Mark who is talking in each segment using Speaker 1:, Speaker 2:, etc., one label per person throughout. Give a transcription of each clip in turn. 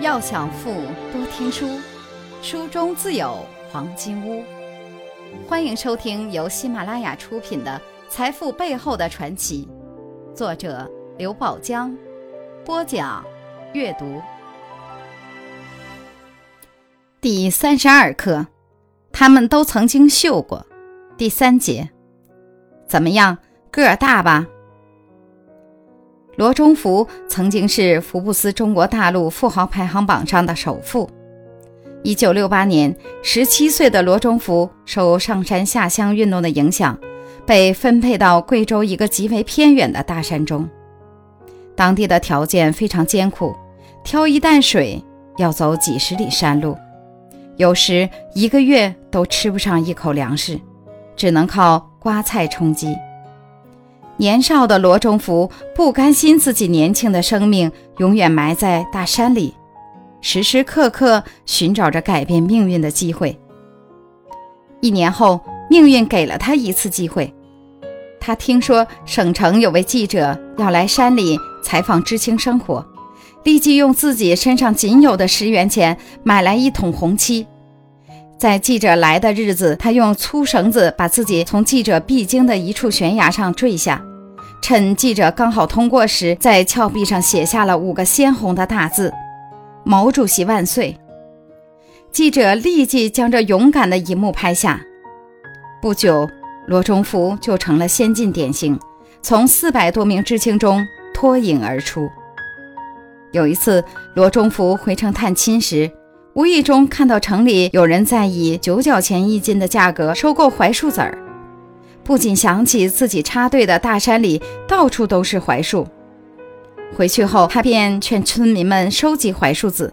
Speaker 1: 要想富，多听书，书中自有黄金屋。欢迎收听由喜马拉雅出品的《财富背后的传奇》，作者刘宝江，播讲阅读。第三十二课，他们都曾经秀过。第三节，怎么样，个儿大吧？罗中福曾经是福布斯中国大陆富豪排行榜上的首富。一九六八年，十七岁的罗中福受上山下乡运动的影响，被分配到贵州一个极为偏远的大山中。当地的条件非常艰苦，挑一担水要走几十里山路，有时一个月都吃不上一口粮食，只能靠刮菜充饥。年少的罗中福不甘心自己年轻的生命永远埋在大山里，时时刻刻寻找着改变命运的机会。一年后，命运给了他一次机会。他听说省城有位记者要来山里采访知青生活，立即用自己身上仅有的十元钱买来一桶红漆。在记者来的日子，他用粗绳子把自己从记者必经的一处悬崖上坠下，趁记者刚好通过时，在峭壁上写下了五个鲜红的大字：“毛主席万岁。”记者立即将这勇敢的一幕拍下。不久，罗中福就成了先进典型，从四百多名知青中脱颖而出。有一次，罗中福回城探亲时，无意中看到城里有人在以九角钱一斤的价格收购槐树籽儿，不仅想起自己插队的大山里到处都是槐树。回去后，他便劝村民们收集槐树籽，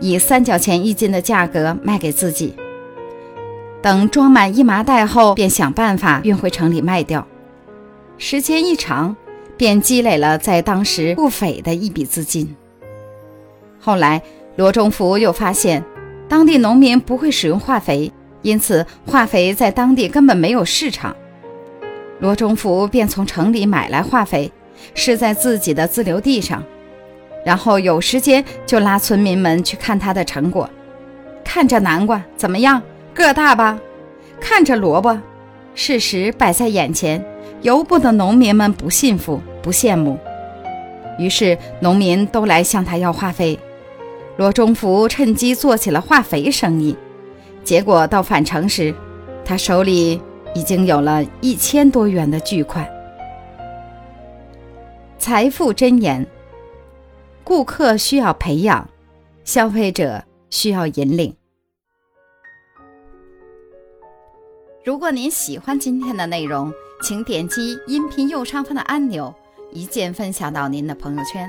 Speaker 1: 以三角钱一斤的价格卖给自己。等装满一麻袋后，便想办法运回城里卖掉。时间一长，便积累了在当时不菲的一笔资金。后来，罗中福又发现，当地农民不会使用化肥，因此化肥在当地根本没有市场。罗中福便从城里买来化肥，施在自己的自留地上，然后有时间就拉村民们去看他的成果。看着南瓜怎么样？个大吧？看着萝卜，事实摆在眼前，由不得农民们不信服、不羡慕。于是农民都来向他要化肥。罗中福趁机做起了化肥生意，结果到返程时，他手里已经有了一千多元的巨款。财富箴言：顾客需要培养，消费者需要引领。如果您喜欢今天的内容，请点击音频右上方的按钮，一键分享到您的朋友圈。